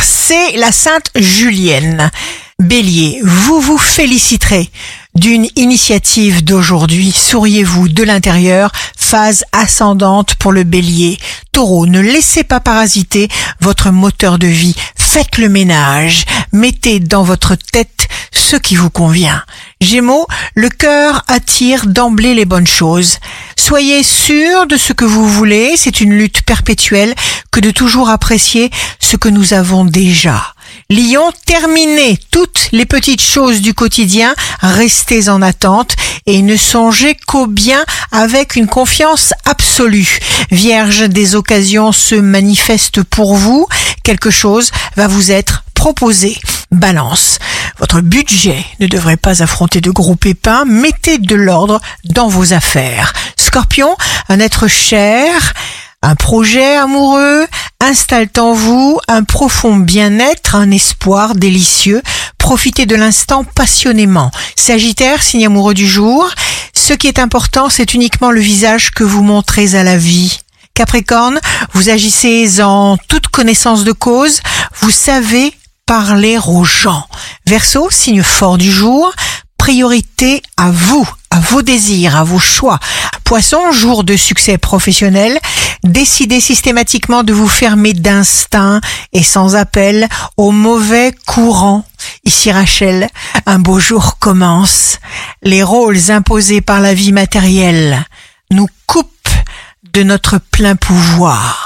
c'est la Sainte Julienne. Bélier, vous vous féliciterez d'une initiative d'aujourd'hui. Souriez-vous de l'intérieur, phase ascendante pour le bélier. Taureau, ne laissez pas parasiter votre moteur de vie. Faites le ménage. Mettez dans votre tête ce qui vous convient. Gémeaux, le cœur attire d'emblée les bonnes choses. Soyez sûr de ce que vous voulez, c'est une lutte perpétuelle que de toujours apprécier ce que nous avons déjà. Lion, terminez toutes les petites choses du quotidien, restez en attente et ne songez qu'au bien avec une confiance absolue. Vierge, des occasions se manifestent pour vous, quelque chose va vous être proposé. Balance, votre budget ne devrait pas affronter de gros pépins, mettez de l'ordre dans vos affaires. Scorpion, un être cher, un projet amoureux installe en vous un profond bien-être, un espoir délicieux. Profitez de l'instant passionnément. Sagittaire, signe amoureux du jour. Ce qui est important, c'est uniquement le visage que vous montrez à la vie. Capricorne, vous agissez en toute connaissance de cause. Vous savez parler aux gens. Verseau, signe fort du jour. Priorité à vous, à vos désirs, à vos choix. Poisson, jour de succès professionnel. Décidez systématiquement de vous fermer d'instinct et sans appel au mauvais courant. Ici Rachel, un beau jour commence. Les rôles imposés par la vie matérielle nous coupent de notre plein pouvoir.